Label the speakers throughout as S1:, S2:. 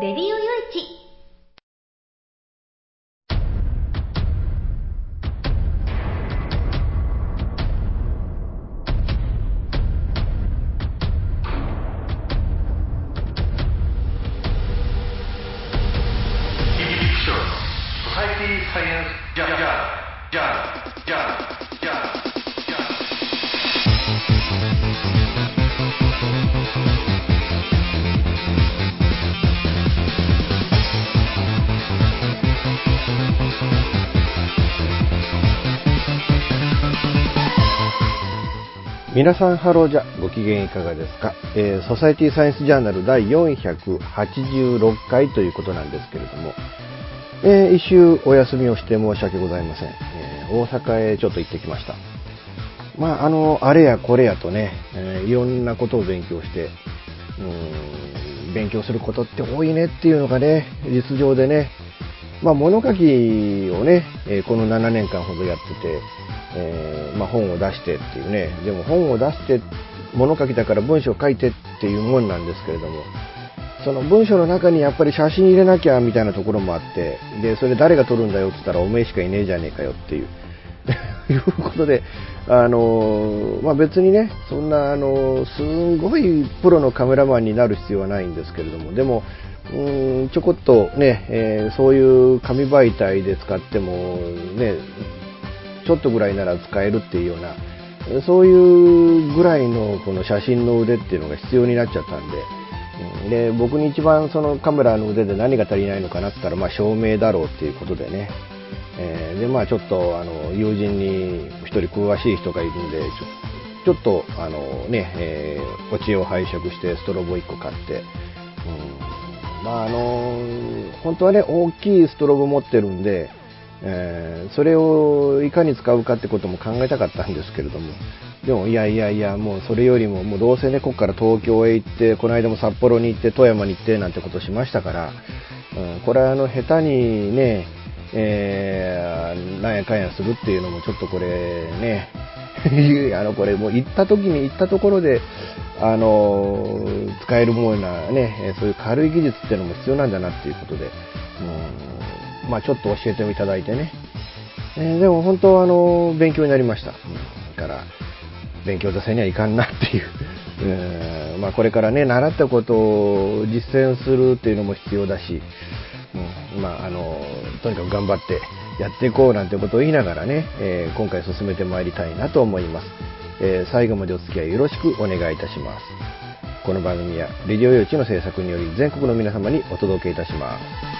S1: レデ
S2: 皆さんハローじゃご機嫌いかがですか、えー、ソサエティサイエンスジャーナル第486回ということなんですけれども、えー、一周お休みをして申し訳ございません、えー、大阪へちょっと行ってきました。まああのあれやこれやとね、えいろんなことを勉強してうん勉強することって多いねっていうのがね実情でねまあ物書きをね、えこの7年間ほどやっててえー、まあ、本を出してっていうね。でも本を出して物書きだから文章書いてっていうもんなんですけれども。その文章の中にやっぱり写真入れなきゃみたいなところもあって。でそれ誰が撮るんだよって言ったらおめえしかいねえじゃねえかよっていう。いうことで、あのまあ、別にねそんな、あのすんごいプロのカメラマンになる必要はないんですけれども。でもうんちょこっとね、えー、そういう紙媒体で使ってもねちょっとぐらいなら使えるっていうようなそういうぐらいのこの写真の腕っていうのが必要になっちゃったんでで僕に一番そのカメラの腕で何が足りないのかなって言ったら、まあ、照明だろうっていうことでね、えー、でまあちょっとあの友人に1人詳しい人がいるんでちょっとあのね、えー、お知恵を拝借してストロボ1個買って、まああの本当はね大きいストロボ持ってるんでえー、それをいかに使うかってことも考えたかったんですけれども。でもいやいやいやもうそれよりももうどうせねここから東京へ行ってこの間も札幌に行って富山に行ってなんてことしましたから、うん、これはあの下手にね、えー、なんやかんやするっていうのもちょっとこれね あのこれもう行った時に行ったところであの使えるものなねそういう軽い技術っていうのも必要なんだなっていうことで、うんまあ、ちょっと教えていただいてね、えー、でも本当あの勉強になりました、うん、から勉強させにはいかんなっていう。えまあ、これからね習ったことを実践するっていうのも必要だし、うんまあ、あのとにかく頑張ってやっていこうなんてことを言いながらね、えー、今回進めてまいりたいなと思います、えー、最後までお付き合いよろしくお願いいたします。この番組はレディオ用地の制作により全国の皆様にお届けいたします。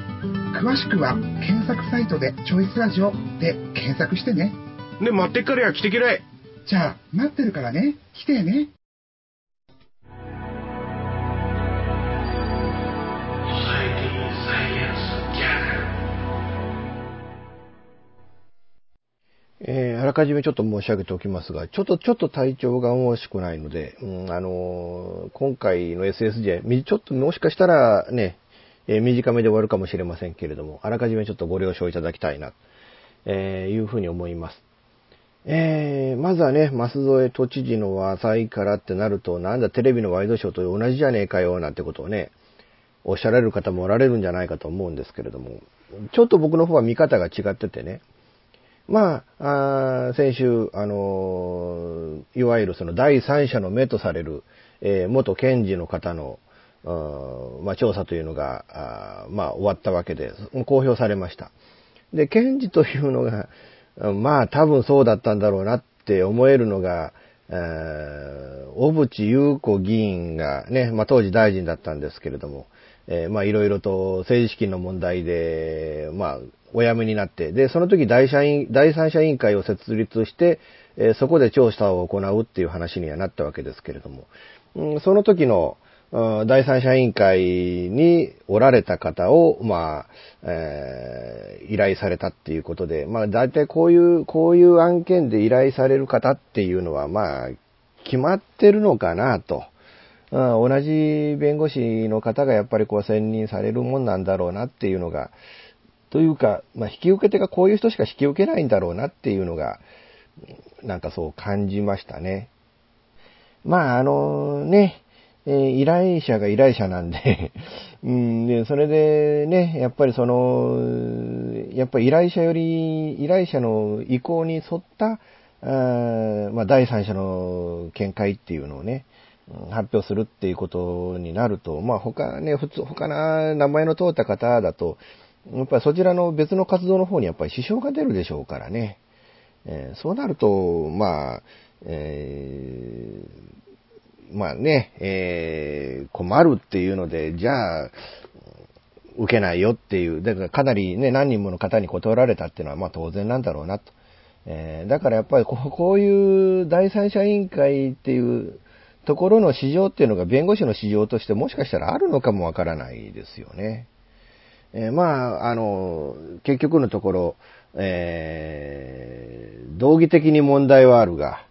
S3: 詳しくは検索サイトで「チョイスラジオ」で検索してね。
S4: ね待ってっからや来てけらい
S3: じゃあ待ってるからね。来てね。
S2: らかじめちょっと申し上げておきますが、ちょっと、ちょっと体調が思しくないので、うん、あのー、今回の SSJ、ちょっともしかしたらね、えー、短めで終わるかもしれませんけれども、あらかじめちょっとご了承いただきたいな、えー、いうふうに思います。えー、まずはね、増添都知事の和裁からってなると、なんだテレビのワイドショーと同じじゃねえかよ、なんてことをね、おっしゃられる方もおられるんじゃないかと思うんですけれども、ちょっと僕の方は見方が違っててね、まあ、あ先週、あの、いわゆるその第三者の目とされる、えー、元検事の方の、まあ、調査というのが、まあ、終わったわけで、公表されました。で、検事というのが、まあ、多分そうだったんだろうなって思えるのが、小渕優子議員がね、まあ、当時大臣だったんですけれども、えー、まあ、いろいろと政治資金の問題で、まあ、お辞めになって、で、その時第三第三者委員会を設立して、えー、そこで調査を行うっていう話にはなったわけですけれども、うん、その時の、第三者委員会におられた方を、まあ、えー、依頼されたっていうことで、まあ、大体こういう、こういう案件で依頼される方っていうのは、まあ、決まってるのかなと。うん、同じ弁護士の方がやっぱりこう選任されるもんなんだろうなっていうのが、というか、まあ、引き受け手がこういう人しか引き受けないんだろうなっていうのが、なんかそう感じましたね。まあ、あのね、えー、依頼者が依頼者なんで うん、で、それでね、やっぱりその、やっぱり依頼者より、依頼者の意向に沿った、あまあ、第三者の見解っていうのをね、発表するっていうことになると、まあ他ね、普通、他な名前の通った方だと、やっぱりそちらの別の活動の方にやっぱり支障が出るでしょうからね。えー、そうなると、まあ、え、まあね、えー、困るっていうので、じゃあ、受けないよっていう、だからかなりね、何人もの方に断られたっていうのはまあ当然なんだろうなと。えー、だからやっぱりこういう第三者委員会っていうところの市場っていうのが弁護士の市場としてもしかしたらあるのかもわからないですよね。えー、まあ、あの、結局のところ、えー、道義的に問題はあるが、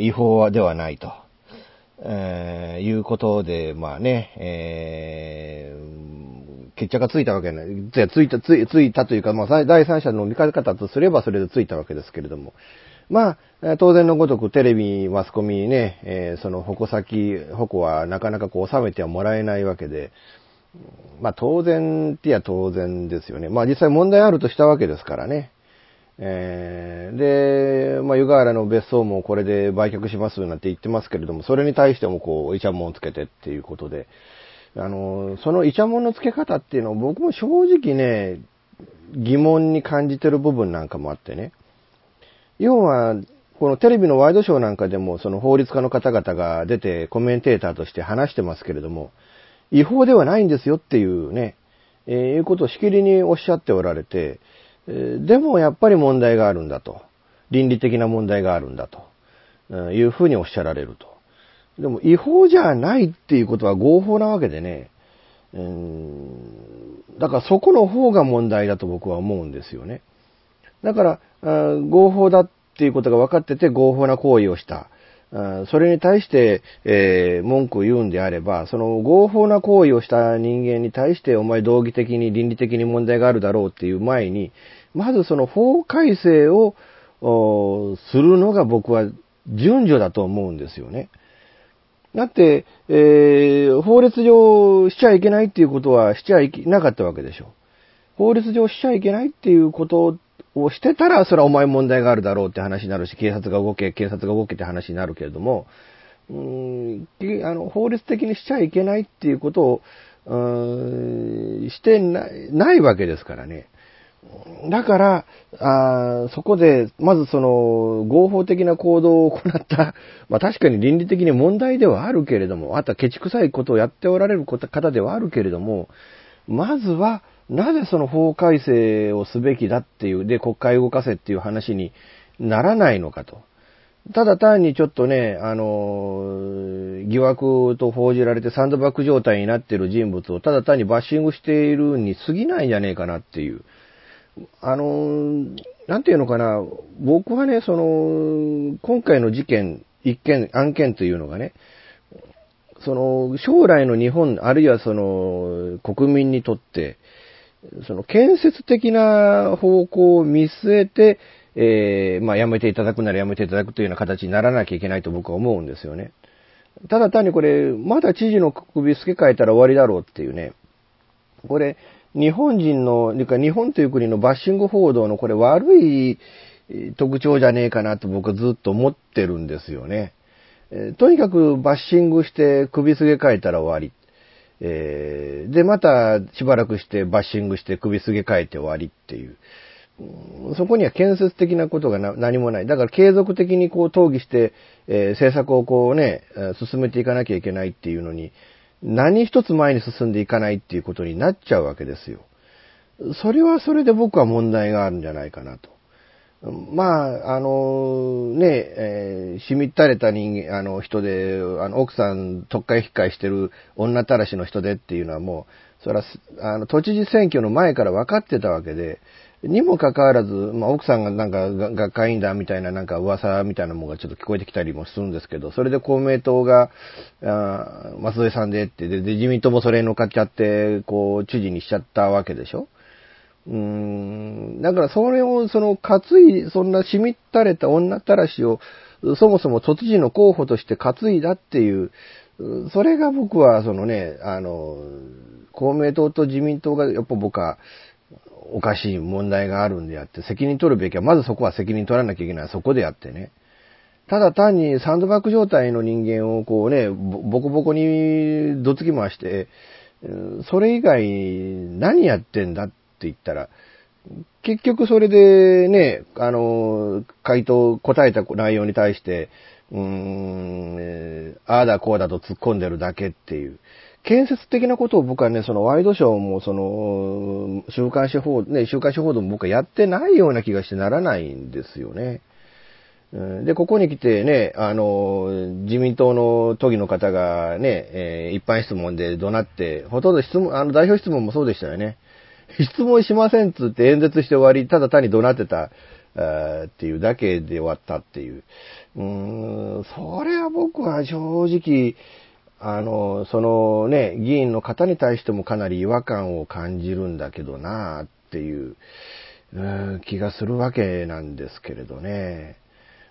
S2: 違法ではないと、えー、いうことで、まあね、えー、決着がついたわけない。ついた、ついついたというか、まあ、第三者の見方とすればそれでついたわけですけれども、まあ、当然のごとくテレビ、マスコミね、えー、その矛先、矛はなかなかこう収めてはもらえないわけで、まあ当然ってや当然ですよね。まあ実際問題あるとしたわけですからね。えー、で、まあ湯河原の別荘もこれで売却しますなんて言ってますけれども、それに対してもこう、イチャモンをつけてっていうことで、あの、そのイチャモンのつけ方っていうのを僕も正直ね、疑問に感じてる部分なんかもあってね。要は、このテレビのワイドショーなんかでも、その法律家の方々が出てコメンテーターとして話してますけれども、違法ではないんですよっていうね、えー、いうことをしきりにおっしゃっておられて、でもやっぱり問題があるんだと。倫理的な問題があるんだと。いうふうにおっしゃられると。でも違法じゃないっていうことは合法なわけでね。うん、だからそこの方が問題だと僕は思うんですよね。だから、合法だっていうことが分かってて合法な行為をした。それに対して、えー、文句を言うんであれば、その合法な行為をした人間に対してお前道義的に倫理的に問題があるだろうっていう前に、まずその法改正をするのが僕は順序だと思うんですよね。だって、えー、法律上しちゃいけないっていうことはしちゃいけなかったわけでしょ。法律上しちゃいけないっていうことをしてたら、それはお前問題があるだろうって話になるし、警察が動け、警察が動けって話になるけれども、うーん、あの、法律的にしちゃいけないっていうことを、うーん、してない、ないわけですからね。だから、あそこで、まずその、合法的な行動を行った、まあ確かに倫理的に問題ではあるけれども、あとはケチくさいことをやっておられる方ではあるけれども、まずは、なぜその法改正をすべきだっていう、で、国会動かせっていう話にならないのかと。ただ単にちょっとね、あの、疑惑と報じられてサンドバッグ状態になっている人物をただ単にバッシングしているに過ぎないんじゃねえかなっていう。あの、なんていうのかな、僕はね、その、今回の事件、一件、案件というのがね、その、将来の日本、あるいはその、国民にとって、その、建設的な方向を見据えて、えー、まあ、やめていただくならやめていただくというような形にならなきゃいけないと僕は思うんですよね。ただ単にこれ、まだ知事の首付け替えたら終わりだろうっていうね。これ、日本人の、日本という国のバッシング報道のこれ悪い特徴じゃねえかなと僕はずっと思ってるんですよね。え、とにかくバッシングして首付け替えたら終わり。えー、で、またしばらくしてバッシングして首すげ替えて終わりっていう。そこには建設的なことが何もない。だから継続的にこう討議して、え、政策をこうね、進めていかなきゃいけないっていうのに、何一つ前に進んでいかないっていうことになっちゃうわけですよ。それはそれで僕は問題があるんじゃないかなと。まあ、あの、ね、えー、しみったれた人間、あの人で、あの、奥さん特会引っかえしてる女たらしの人でっていうのはもう、それは、あの、都知事選挙の前から分かってたわけで、にもかかわらず、まあ、奥さんがなんか学会員だみたいななんか噂みたいなものがちょっと聞こえてきたりもするんですけど、それで公明党が、あ松添さんでってで、で、自民党もそれに乗っかっちゃって、こう、知事にしちゃったわけでしょ？うーん、だからそれを、その、担い、そんなしみったれた女たらしを、そもそも都知事の候補として担いだっていう、それが僕は、そのね、あの、公明党と自民党が、やっぱ僕は、おかしい問題があるんであって、責任取るべきは、まずそこは責任取らなきゃいけない。そこでやってね。ただ単にサンドバッグ状態の人間をこうね、ボコボコにどつき回して、それ以外何やってんだって言ったら、結局それでね、あの、回答、答えた内容に対して、うーん、ああだこうだと突っ込んでるだけっていう。建設的なことを僕はね、そのワイドショーも、その、週刊誌報、ね、週刊誌報道も僕はやってないような気がしてならないんですよね。で、ここに来てね、あの、自民党の都議の方がね、えー、一般質問で怒鳴って、ほとんど質問、あの、代表質問もそうでしたよね。質問しませんっつって演説して終わり、ただ単に怒鳴ってた、っていうだけで終わったっていう。うーん、それは僕は正直、あの、そのね、議員の方に対してもかなり違和感を感じるんだけどなっていう、う気がするわけなんですけれどね。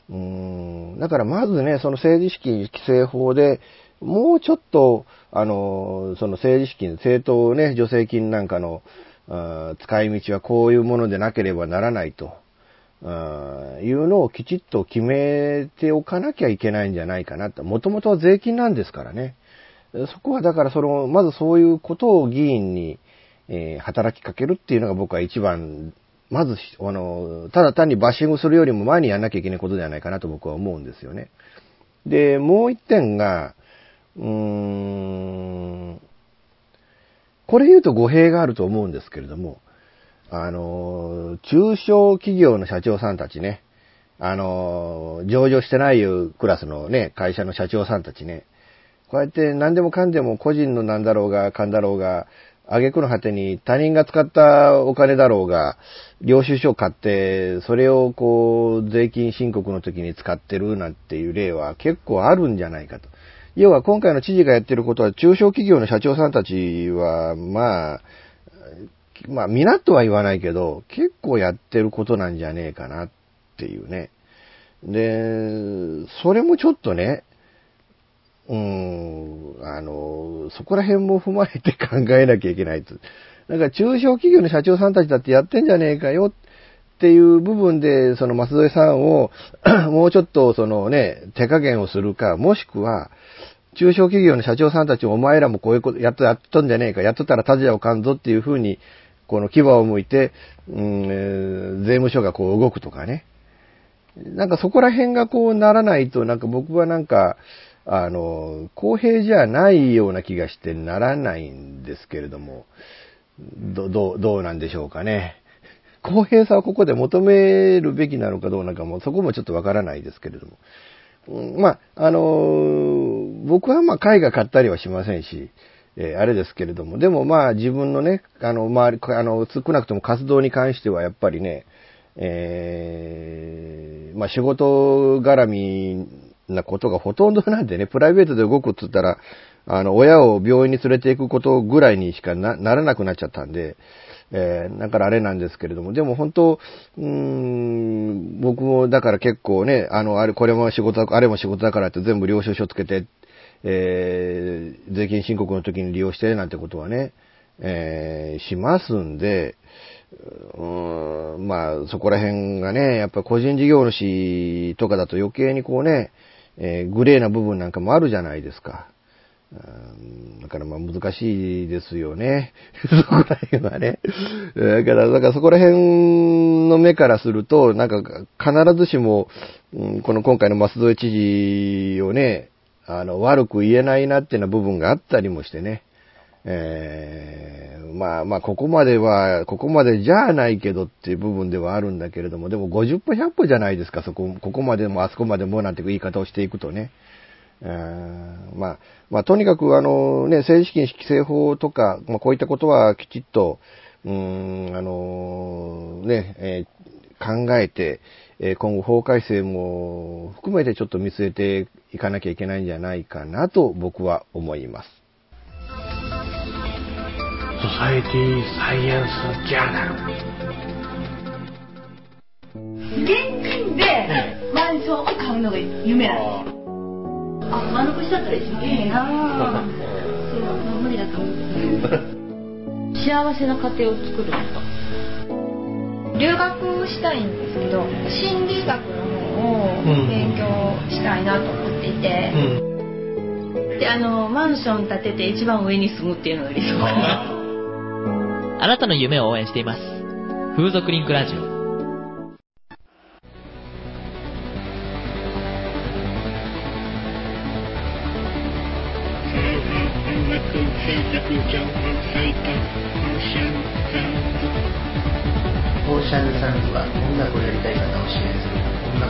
S2: うん、だからまずね、その政治資金規正法で、もうちょっと、あの、その政治資金、政党ね、助成金なんかの使い道はこういうものでなければならないと。いうのをきちっと決めておかなきゃいけないんじゃないかなと。もともとは税金なんですからね。そこはだからその、まずそういうことを議員に、えー、働きかけるっていうのが僕は一番、まず、あの、ただ単にバッシングするよりも前にやんなきゃいけないことではないかなと僕は思うんですよね。で、もう一点が、うーん、これ言うと語弊があると思うんですけれども、あの、中小企業の社長さんたちね、あの、上場してないクラスのね、会社の社長さんたちね、こうやって何でもかんでも個人のなんだろうが、かんだろうが、挙句の果てに他人が使ったお金だろうが、領収書を買って、それをこう、税金申告の時に使ってるなんていう例は結構あるんじゃないかと。要は今回の知事がやってることは、中小企業の社長さんたちは、まあ、まあ、皆とは言わないけど、結構やってることなんじゃねえかなっていうね。で、それもちょっとね、うん、あの、そこら辺も踏まえて考えなきゃいけないと。なんか中小企業の社長さんたちだってやってんじゃねえかよっていう部分で、その松添さんを もうちょっとそのね、手加減をするか、もしくは、中小企業の社長さんたちお前らもこういうことやっとやっとんじゃねえか、やっとったらタジアをかんぞっていうふうに、この牙を向いて、うん、税務署がこう動くとかね。なんかそこら辺がこうならないと、なんか僕はなんか、あの、公平じゃないような気がしてならないんですけれども、ど、どう、どうなんでしょうかね。公平さをここで求めるべきなのかどうなのかも、そこもちょっとわからないですけれども。まあ、あの、僕はまあ、絵画買ったりはしませんし、えー、あれですけれども、でもまあ、自分のね、あの、周り、あの、少なくとも活動に関してはやっぱりね、えー、まあ仕事絡みなことがほとんどなんでね、プライベートで動くっつったら、あの、親を病院に連れて行くことぐらいにしかならなくなっちゃったんで、えー、だからあれなんですけれども、でも本当、うーん、僕もだから結構ね、あの、あれ、これも仕事、あれも仕事だからって全部領収書つけて、えー、税金申告の時に利用してなんてことはね、えー、しますんで、うーん、まあ、そこら辺がね、やっぱ個人事業主とかだと余計にこうね、えー、グレーな部分なんかもあるじゃないですか。だからまあ難しいですよね。そこら辺はね。だから、だからそこら辺の目からすると、なんか必ずしも、ん、この今回の舛添知事をね、あの、悪く言えないなっていうな部分があったりもしてね。えー、まあまあ、ここまでは、ここまでじゃないけどっていう部分ではあるんだけれども、でも50歩100歩じゃないですか、そこ、ここまでもあそこまでもなんていう言い方をしていくとね。えー、まあ、まあ、とにかくあのね、政治資金規正法とか、まあ、こういったことはきちっと、うーん、あのね、えー、考えて、今後法改正も含めてちょっと見据えていかなきゃいけないんじゃないかなと僕は思います。
S4: ソサエティサイエンスジャーナル
S1: 現金でマンションを買うのが夢なんですよあ、しちゃったら一番いいな そう、無理だと思う。幸せな家庭を作ると。留学したいんですけど、心理学の方を勉強したいなと思っていて、うん、で、あの、マンション建てて一番上に住むっていうのが理想かな。
S5: あなたの夢を応援しています。風俗リンクラジオ。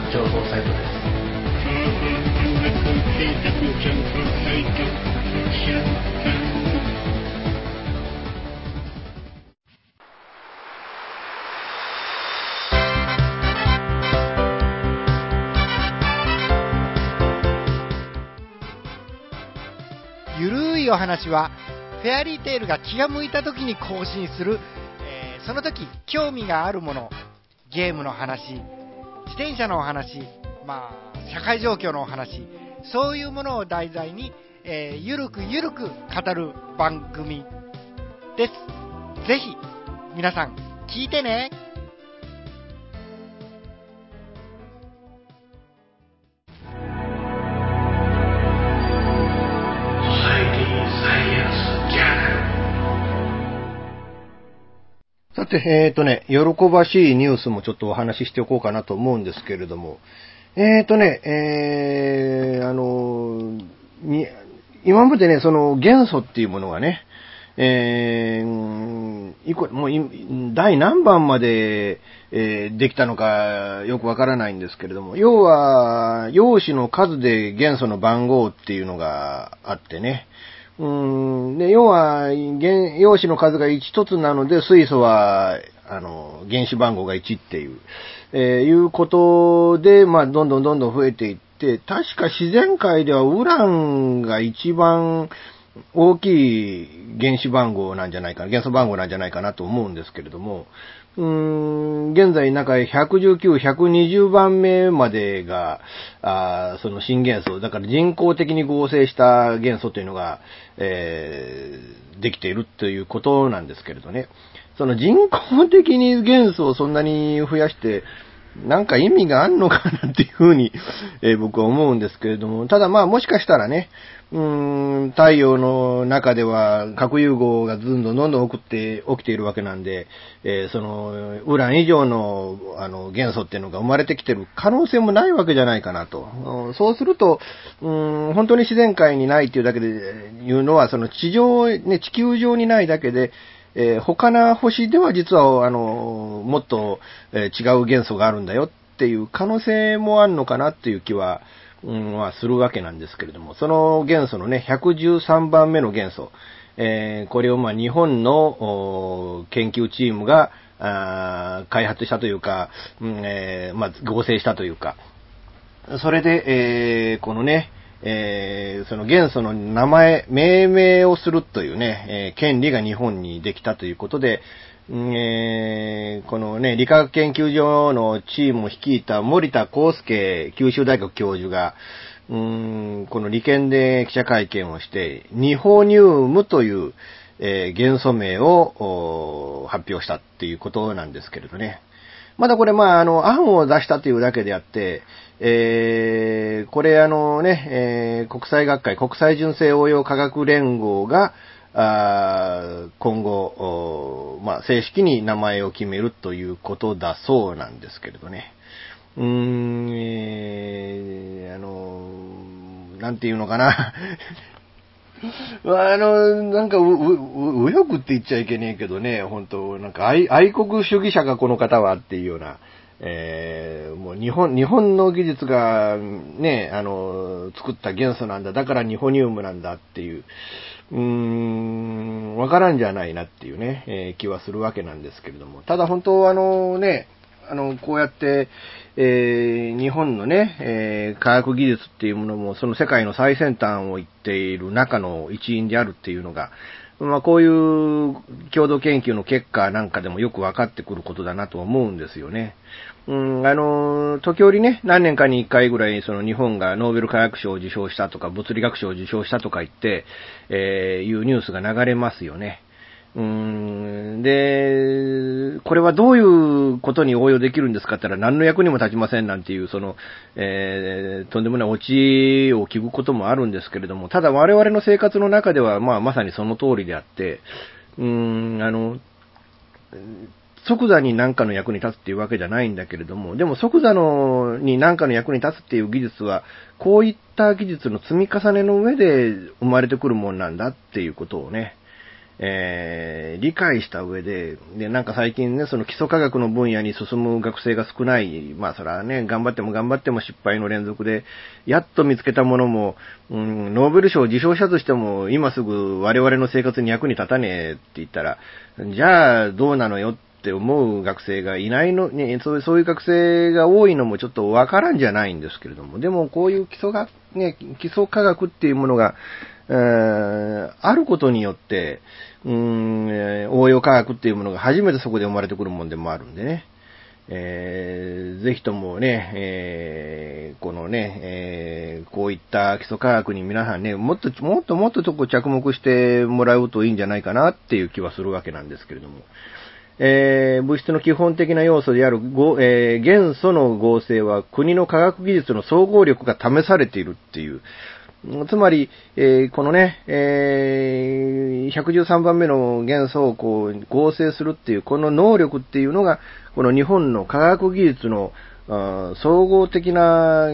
S6: サイトですゆるいお話は、フェアリーテールが気が向いた時に更新する、えー、その時興味があるもの、ゲームの話、自転車のお話、まあ、社会状況のお話、そういうものを題材に、えー、ゆるくゆるく語る番組です。ぜひ、皆さん、聞いてね。
S2: さて、えっ、ー、とね、喜ばしいニュースもちょっとお話ししておこうかなと思うんですけれども、えっ、ー、とね、えー、あの、に、今までね、その元素っていうものがね、えー、いこ、もう第何番まで、えー、できたのかよくわからないんですけれども、要は、陽子の数で元素の番号っていうのがあってね、うん、で、要は、原、陽子の数が1つなので、水素は、あの、原子番号が1っていう、えー、いうことで、まあ、どんどんどんどん増えていって、確か自然界ではウランが一番大きい原子番号なんじゃないかな、元素番号なんじゃないかなと思うんですけれども、うーん、現在中119、120番目までが、あその新元素、だから人工的に合成した元素というのが、えー、できているということなんですけれどね。その人工的に元素をそんなに増やして、なんか意味があんのかなっていうふうに、えー、僕は思うんですけれども、ただまあもしかしたらね、うーん、太陽の中では核融合がどんどんどんどん起きて、起きているわけなんで、えー、その、ウラン以上の、あの、元素っていうのが生まれてきてる可能性もないわけじゃないかなと。そうすると、うん、本当に自然界にないっていうだけで言うのは、その地上、ね、地球上にないだけで、えー、他の星では実は、あの、もっと、えー、違う元素があるんだよっていう可能性もあるのかなっていう気は、うん、はするわけなんですけれども、その元素のね、113番目の元素、えー、これをま日本の研究チームがあ開発したというか、うんえーまあ、合成したというか、それで、えー、このね、えー、その元素の名前、命名をするというね、えー、権利が日本にできたということで、えー、このね、理化学研究所のチームを率いた森田康介九州大学教授が、うんこの利権で記者会見をして、ニホニウムという、えー、元素名を発表したっていうことなんですけれどね。まだこれ、まあ、あの、案を出したというだけであって、えー、これあのね、えー、国際学会、国際純正応用科学連合が、あ今後、まあ、正式に名前を決めるということだそうなんですけれどね。うーん、えー、あの、なんていうのかな。あの、なんか、右翼って言っちゃいけねえけどね、本当なんか愛愛国主義者がこの方はっていうような、えー、もう日本、日本の技術がね、あの、作った元素なんだ、だからニホニウムなんだっていう、うーん、わからんじゃないなっていうね、えー、気はするわけなんですけれども。ただ本当あのね、あの、こうやって、えー、日本のね、えー、科学技術っていうものも、その世界の最先端を行っている中の一員であるっていうのが、まあ、こういう共同研究の結果なんかでもよく分かってくることだなと思うんですよね。うん、あの、時折ね、何年かに1回ぐらい、その日本がノーベル化学賞を受賞したとか、物理学賞を受賞したとか言って、えー、いうニュースが流れますよね。うん、で、これはどういうことに応用できるんですかって言ったら何の役にも立ちませんなんていう、その、えー、とんでもないオチを聞くこともあるんですけれども、ただ我々の生活の中では、まあまさにその通りであって、うーん、あの、即座に何かの役に立つっていうわけじゃないんだけれども、でも即座のに何かの役に立つっていう技術は、こういった技術の積み重ねの上で生まれてくるもんなんだっていうことをね、えー、理解した上で、で、なんか最近ね、その基礎科学の分野に進む学生が少ない、まあそれはね、頑張っても頑張っても失敗の連続で、やっと見つけたものも、うん、ノーベル賞を受賞者としても、今すぐ我々の生活に役に立たねえって言ったら、じゃあどうなのよっって思う学生がいないの、ね、そうそういう学生が多いのもちょっとわからんじゃないんですけれども、でもこういう基礎学、ね、基礎科学っていうものが、え、あることによって、うん、応用科学っていうものが初めてそこで生まれてくるもんでもあるんでね。えー、ぜひともね、えー、このね、えー、こういった基礎科学に皆さんね、もっと、もっともっととこ着目してもらうといいんじゃないかなっていう気はするわけなんですけれども。えー、物質の基本的な要素である、えー、元素の合成は国の科学技術の総合力が試されているっていう、つまり、えー、このね、えー、113番目の元素をこう合成するっていう、この能力っていうのが、この日本の科学技術の総合的な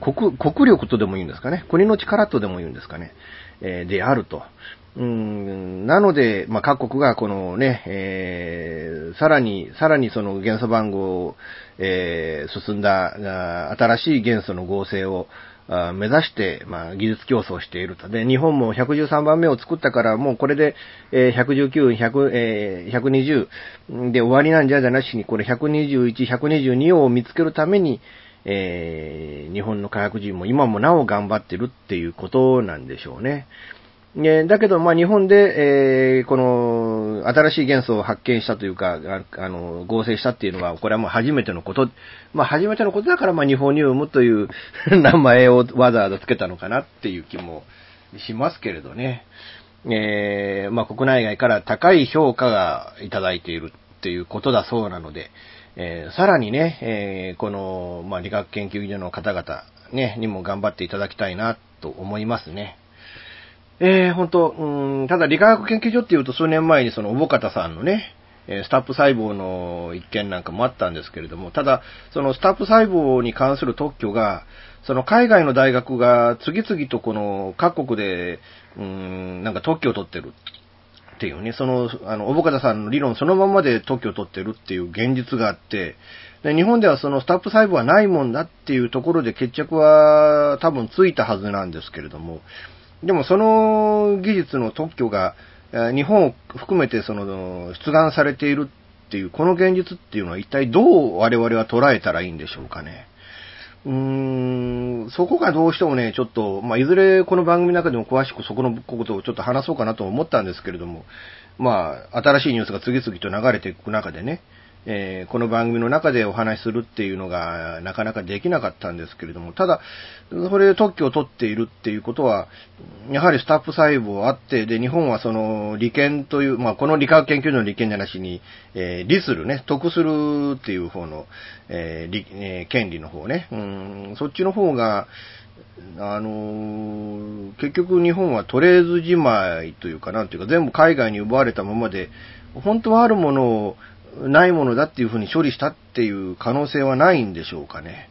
S2: 国国力とでも言うんですかね、国の力とでも言うんですかね、えー、であると。うん、なので、まあ、各国がこのね、えー、さらに、さらにその元素番号を、えー、進んだ、新しい元素の合成を、目指して、まあ、技術競争していると。で、日本も113番目を作ったから、もうこれで、えー、119、100、えー、120で終わりなんじゃじゃなしに、これ121、122を見つけるために、えー、日本の科学人も今もなお頑張ってるっていうことなんでしょうね。えだけど、まあ、日本で、えー、この、新しい元素を発見したというか、あの、合成したっていうのは、これはもう初めてのこと、まあ、初めてのことだから、まあ、日本ニウムという 名前をわざわざ付けたのかなっていう気もしますけれどね。えー、まあ、国内外から高い評価がいただいているっていうことだそうなので、えー、さらにね、えー、この、まあ、理学研究所の方々、ね、にも頑張っていただきたいなと思いますね。えー、本当うん、ただ理化学研究所っていうと数年前にその、おぼかたさんのね、スタップ細胞の一件なんかもあったんですけれども、ただ、そのスタップ細胞に関する特許が、その海外の大学が次々とこの各国で、うん、なんか特許を取ってる。っていうね、その、あの、おぼかたさんの理論そのままで特許を取ってるっていう現実があって、で日本ではそのスタップ細胞はないもんだっていうところで決着は多分ついたはずなんですけれども、でもその技術の特許が、日本を含めてその出願されているっていう、この現実っていうのは一体どう我々は捉えたらいいんでしょうかね。うーん、そこがどうしてもね、ちょっと、まあ、いずれこの番組の中でも詳しくそこのことをちょっと話そうかなと思ったんですけれども、まあ、新しいニュースが次々と流れていく中でね、えー、この番組の中でお話しするっていうのがなかなかできなかったんですけれども、ただ、それで特許を取っているっていうことは、やはりスタッフ細胞あって、で、日本はその利権という、まあ、この理化学研究所の利権じゃなしに、えー、利するね、得するっていう方の、えー利えー、権利の方ね、うん、そっちの方が、あのー、結局日本はトレーズじまいというかなんていうか全部海外に奪われたままで、本当はあるものをないものだっていうふうに処理したっていう可能性はないんでしょうかね。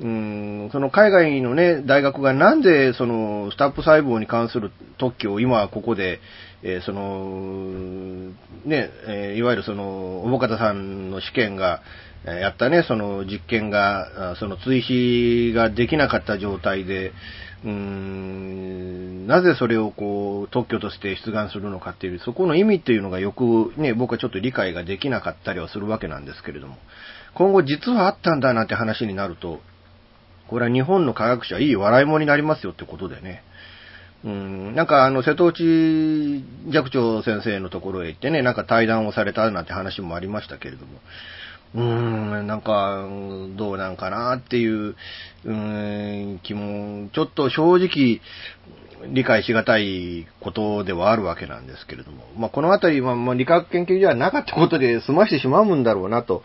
S2: うん、その海外のね、大学がなんでそのスタップ細胞に関する特許を今はここで、えー、その、ね、え、いわゆるその、おぼかたさんの試験が、やったね、その実験が、その追肥ができなかった状態で、うーん、なぜそれをこう、特許として出願するのかっていう、そこの意味っていうのがよくね、僕はちょっと理解ができなかったりはするわけなんですけれども、今後実はあったんだなんて話になると、これは日本の科学者いい笑い物になりますよってことでね。うん、なんかあの、瀬戸内寂聴先生のところへ行ってね、なんか対談をされたなんて話もありましたけれども、うーん、なんか、どうなんかなっていう、うーん、気も、ちょっと正直、理解しがたいことではあるわけなんですけれども、まあ、このあたりは、まあ、理学研究所はなかったことで済ましてしまうんだろうなと。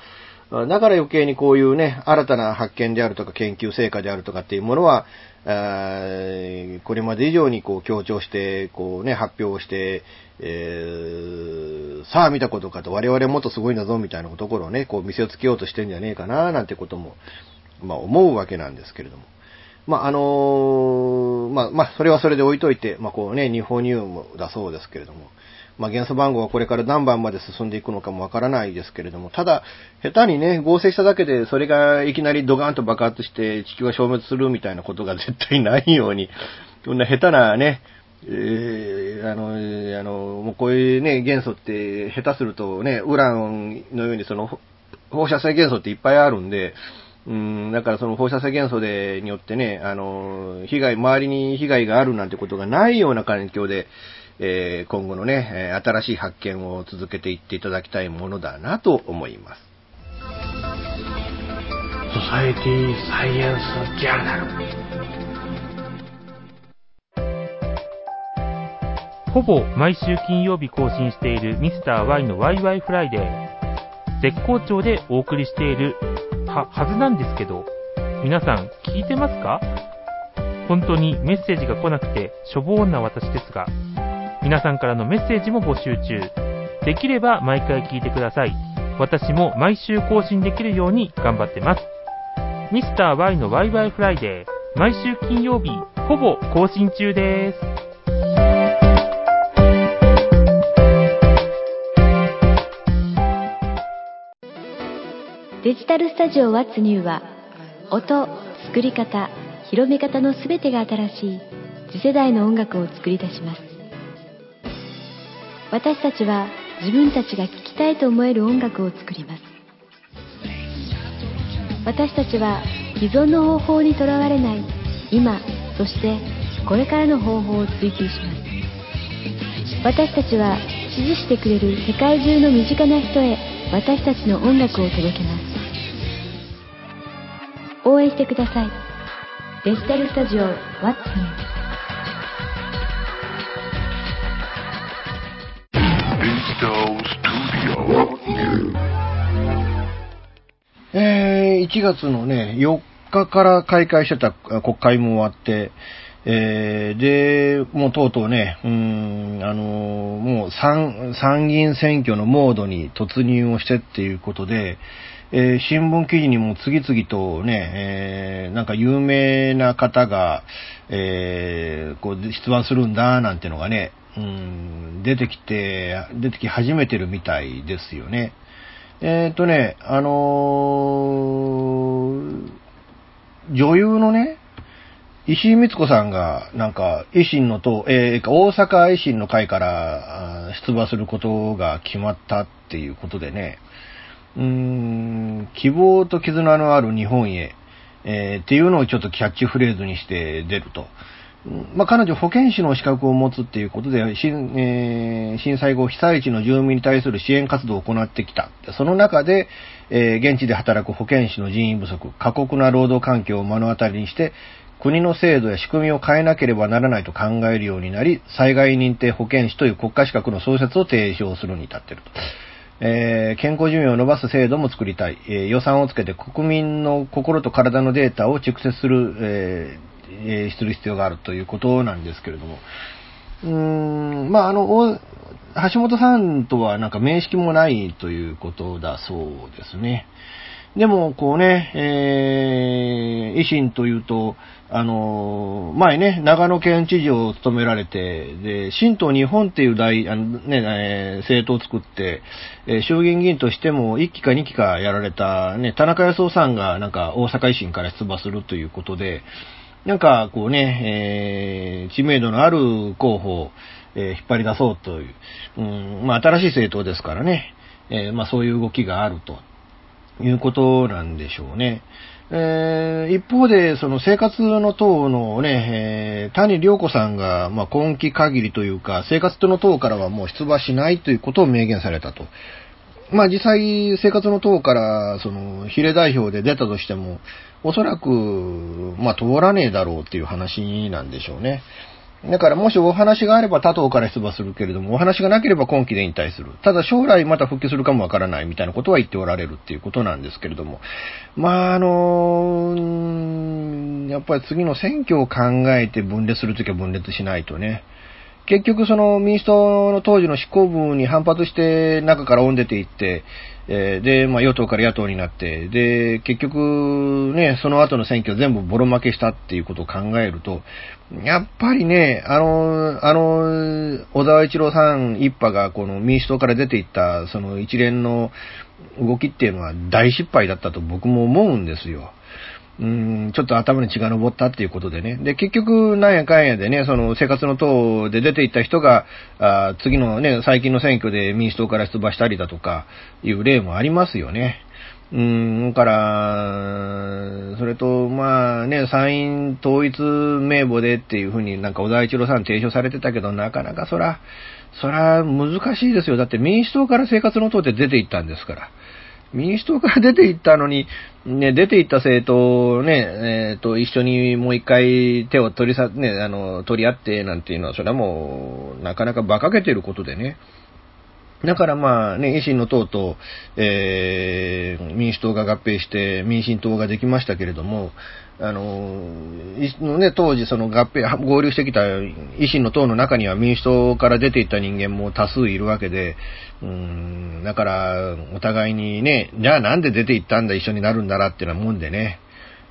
S2: だから余計にこういうね、新たな発見であるとか研究成果であるとかっていうものは、これまで以上にこう強調して、こうね、発表して、えー、さあ見たことかと我々もっとすごいんだぞみたいなところをね、こう見せつけようとしてんじゃねえかななんてことも、まあ思うわけなんですけれども。まああのー、まあまあそれはそれで置いといて、まあこうね、日本ニウムだそうですけれども、まあ元素番号はこれから何番まで進んでいくのかもわからないですけれども、ただ、下手にね、合成しただけでそれがいきなりドガンと爆発して地球が消滅するみたいなことが絶対ないように、こんな下手なね、えー、あの、あの、もうこういうね、元素って下手するとね、ウランのようにその放射性元素っていっぱいあるんで、うん、だからその放射性元素で、によってね、あの、被害、周りに被害があるなんてことがないような環境で、えー、今後のね、新しい発見を続けていっていただきたいものだなと思います。
S4: ソサエティサイエンスジャーナル
S5: ほぼ毎週金曜日更新しているミスター y のワイワイフライデー。絶好調でお送りしているは、はずなんですけど、皆さん聞いてますか？本当にメッセージが来なくてしょぼーんな私ですが、皆さんからのメッセージも募集中。できれば毎回聞いてください。私も毎週更新できるように頑張ってます。ミスター y のワイワイフライデー、毎週金曜日、ほぼ更新中です。
S7: デジタルスタジオワッツニューは音、作り方、広め方のすべてが新しい次世代の音楽を作り出します。私たちは自分たちが聴きたいと思える音楽を作ります。私たちは既存の方法にとらわれない今、そしてこれからの方法を追求します。私たちは支持してくれる世界中の身近な人へ私たちの音楽を届けます。応援してください。デジタルスタジオ What's、
S2: 1月のね、4日から開会してた国会も終わって、えー、で、もうとうとうね、うん、あの、もう参参議院選挙のモードに突入をしてっていうことで、えー、新聞記事にも次々とね、えー、なんか有名な方が、えー、こう、出馬するんだ、なんてのがね、うん、出てきて、出てき始めてるみたいですよね。えっ、ー、とね、あのー、女優のね、石井光子さんが、なんか、維新の党、えー、大阪維新の会から出馬することが決まったっていうことでね、うーん、希望と絆のある日本へ、えー、っていうのをちょっとキャッチフレーズにして出ると。まあ、彼女保健師の資格を持つっていうことで、震,、えー、震災後被災地の住民に対する支援活動を行ってきた。その中で、えー、現地で働く保健師の人員不足、過酷な労働環境を目の当たりにして、国の制度や仕組みを変えなければならないと考えるようになり、災害認定保健師という国家資格の創設を提唱するに至っていると。えー、健康寿命を伸ばす制度も作りたい、えー、予算をつけて国民の心と体のデータを蓄積する、ええーする必要があるということなんですけれども、うーん、まあ、あの、橋本さんとはなんか面識もないということだそうですね。でも、こうね、えー、維新というと、あの、前ね、長野県知事を務められて、で、新党日本っていう大、あのね、えー、政党を作って、えー、衆議院議員としても1期か2期かやられた、ね、田中康夫さんがなんか大阪維新から出馬するということで、なんか、こうね、えー、知名度のある候補を、えー、引っ張り出そうという、うん、まあ、新しい政党ですからね、えー、まあ、そういう動きがあるということなんでしょうね。えー、一方で、その生活の党のね、えー、谷良子さんが、まあ、今期限りというか、生活の党からはもう出馬しないということを明言されたと。まあ実際、生活の党から、その、比例代表で出たとしても、おそらく、まあ通らねえだろうっていう話なんでしょうね。だからもしお話があれば他党から出馬するけれども、お話がなければ今期で引退する。ただ将来また復帰するかもわからないみたいなことは言っておられるっていうことなんですけれども。まあ、あの、やっぱり次の選挙を考えて分裂するときは分裂しないとね。結局その民主党の当時の執行部に反発して中から追ん出ていって、えー、で、まあ与党から野党になって、で、結局ね、その後の選挙全部ボロ負けしたっていうことを考えると、やっぱりね、あの、あの、小沢一郎さん一派がこの民主党から出ていったその一連の動きっていうのは大失敗だったと僕も思うんですよ。うん、ちょっと頭に血が昇ったっていうことでね。で、結局、なんやかんやでね、その生活の党で出ていった人が、あ次のね、最近の選挙で民主党から出馬したりだとか、いう例もありますよね。うん、から、それと、まあね、参院統一名簿でっていうふうになんか小沢一郎さん提唱されてたけど、なかなかそら、そら難しいですよ。だって民主党から生活の党って出ていったんですから。民主党から出て行ったのに、ね、出て行った政党ね、えっ、ー、と、一緒にもう一回手を取りさ、ね、あの、取り合ってなんていうのは、それはもう、なかなか馬鹿げてることでね。だからまあね、維新の党と、えー、民主党が合併して民進党ができましたけれども、あの、ね、当時その合併、合流してきた維新の党の中には民主党から出ていった人間も多数いるわけで、うん、だから、お互いにね、じゃあなんで出て行ったんだ一緒になるんだらっていうなもんでね、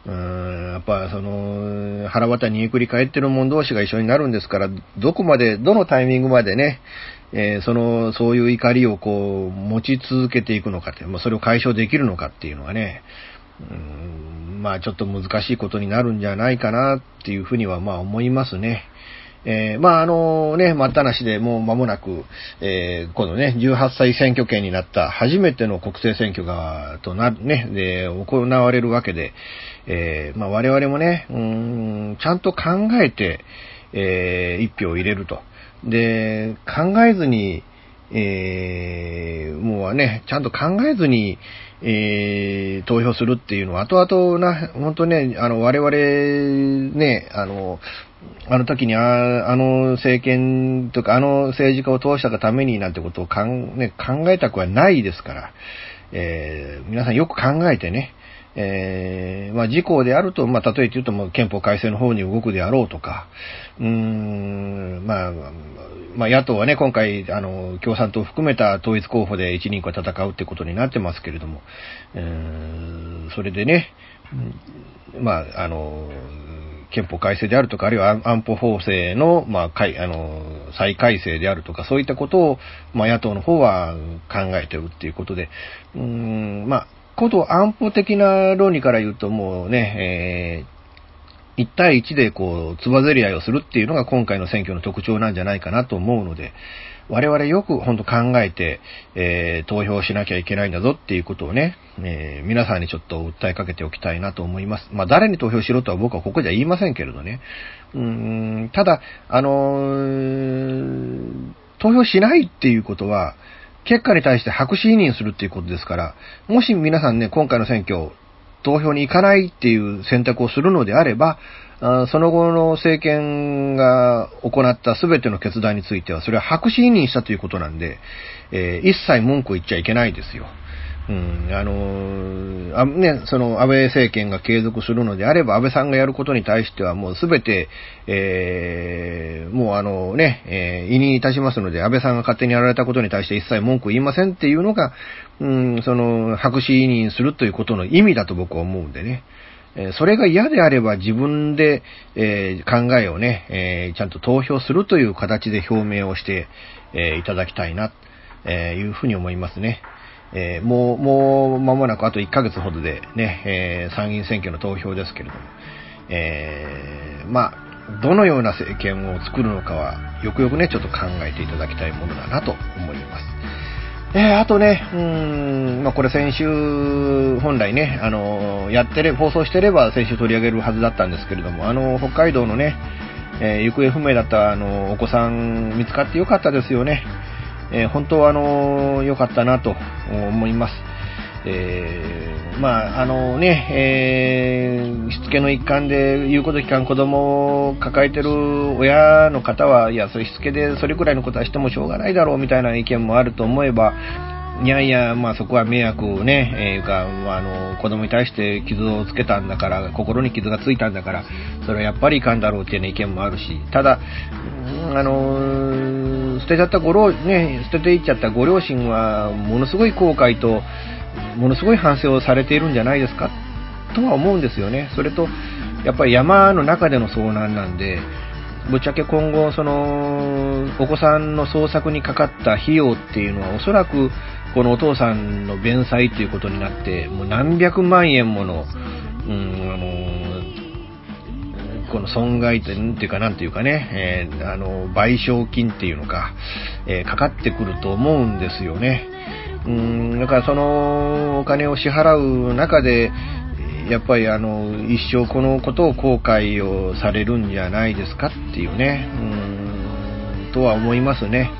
S2: うん、やっぱその、腹渡にゆっくり返ってる者同士が一緒になるんですから、どこまで、どのタイミングまでね、えー、その、そういう怒りをこう、持ち続けていくのかって、まあ、それを解消できるのかっていうのはね、うんまあちょっと難しいことになるんじゃないかなっていうふうにはまあ思いますね。えー、まああのね、待ったなしでもう間もなく、えー、このね、18歳選挙権になった初めての国政選挙が、となるね、で、行われるわけで、えー、まあ我々もね、うん、ちゃんと考えて、えー、一票を入れると。で、考えずに、えー、もうね、ちゃんと考えずに、えー、投票するっていうのは、後々な、本当ね、あの、我々、ね、あの、あの時にあ、あの政権とか、あの政治家を通したがためになんてことをかん、ね、考えたくはないですから、えー、皆さんよく考えてね、えー、まあ、事項であると、まあ、例えて言うと、も憲法改正の方に動くであろうとか、うーん、まあ、まあ、野党はね、今回、あの、共産党を含めた統一候補で一人区は戦うってことになってますけれども、うん、それでね、まあ、あの、憲法改正であるとか、あるいは安保法制の、まあ、改、あの、再改正であるとか、そういったことを、まあ、野党の方は考えてるっていうことで、うん、まあ、こと安保的な論理から言うともうね、え1対1でこう、つばぜり合いをするっていうのが今回の選挙の特徴なんじゃないかなと思うので、我々よく本当考えて、えー、投票しなきゃいけないんだぞっていうことをね、えー、皆さんにちょっと訴えかけておきたいなと思います。まあ、誰に投票しろとは僕はここじゃ言いませんけれどね。うーん、ただ、あのー、投票しないっていうことは、結果に対して白紙委任するっていうことですから、もし皆さんね、今回の選挙、投票に行かないっていう選択をするのであれば、その後の政権が行った全ての決断については、それは白紙委任したということなんで、えー、一切文句を言っちゃいけないですよ。うん、あのあ、ね、その安倍政権が継続するのであれば、安倍さんがやることに対してはもうすべて、えー、もうあのね、えー、委任いたしますので、安倍さんが勝手にやられたことに対して一切文句言いませんっていうのが、うん、その、白紙委任するということの意味だと僕は思うんでね。えそれが嫌であれば自分で、え、考えをね、え、ちゃんと投票するという形で表明をして、え、いただきたいな、えいうふうに思いますね。えもう、もう間もなくあと1ヶ月ほどでね、え参議院選挙の投票ですけれども、えまあ、どのような政権を作るのかは、よくよくね、ちょっと考えていただきたいものだなと思います。えー、あとね、うん、まあ、これ先週、本来ね、あの、やってれ、放送してれば先週取り上げるはずだったんですけれども、あの、北海道のね、えー、行方不明だったあの、お子さん見つかってよかったですよね。えー、本当はあの、良かったなと思います。えー、まあ、あのね、えー、しつけの一環で言うこと聞かん子供を抱えてる親の方は、いや、それしつけでそれくらいのことはしてもしょうがないだろうみたいな意見もあると思えば、いやいや、まあそこは迷惑をね、えー、いうか、まあ、あの、子供に対して傷をつけたんだから、心に傷がついたんだから、それはやっぱりいかんだろうっていう、ね、意見もあるし、ただ、あの、捨てちゃったご両、ね、捨てていっちゃったご両親は、ものすごい後悔と、ものすごい反省をされているんじゃないですか？とは思うんですよね。それと、やっぱり山の中での遭難なんで、ぶっちゃけ今後、その、お子さんの捜索にかかった費用っていうのは、おそらく、このお父さんの弁済ということになって、もう何百万円もの、うん、あの、この損害点っていうか、なんていうかね、えー、あの、賠償金っていうのか、えー、かかってくると思うんですよね。うん、だからそのお金を支払う中で、やっぱりあの、一生このことを後悔をされるんじゃないですかっていうね、うん、とは思いますね。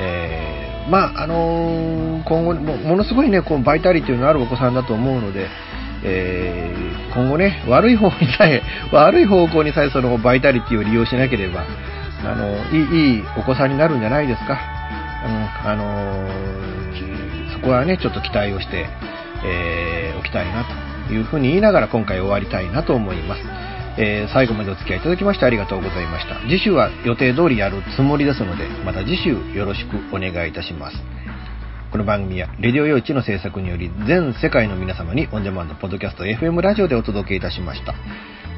S2: えー、まあ、あの今後も、ものすごいね、こうバイタリティのあるお子さんだと思うので、えー、今後ね、悪い方にさえ、悪い方向にさえそのバイタリティを利用しなければ、あの、いい、いいお子さんになるんじゃないですか。あの、あのそこはね、ちょっと期待をして、えー、おきたいなというふうに言いながら今回終わりたいなと思います。えー、最後までお付き合いいただきましてありがとうございました。次週は予定通りやるつもりですので、また次週よろしくお願いいたします。この番組は、レディオ用地の制作により、全世界の皆様にオンデマンド、ポッドキャスト、FM ラジオでお届けいたしました。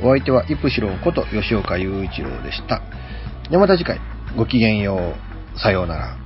S2: お相手は、イプシロンこと吉岡雄一郎でした。では、また次回、ごきげんよう。さようなら。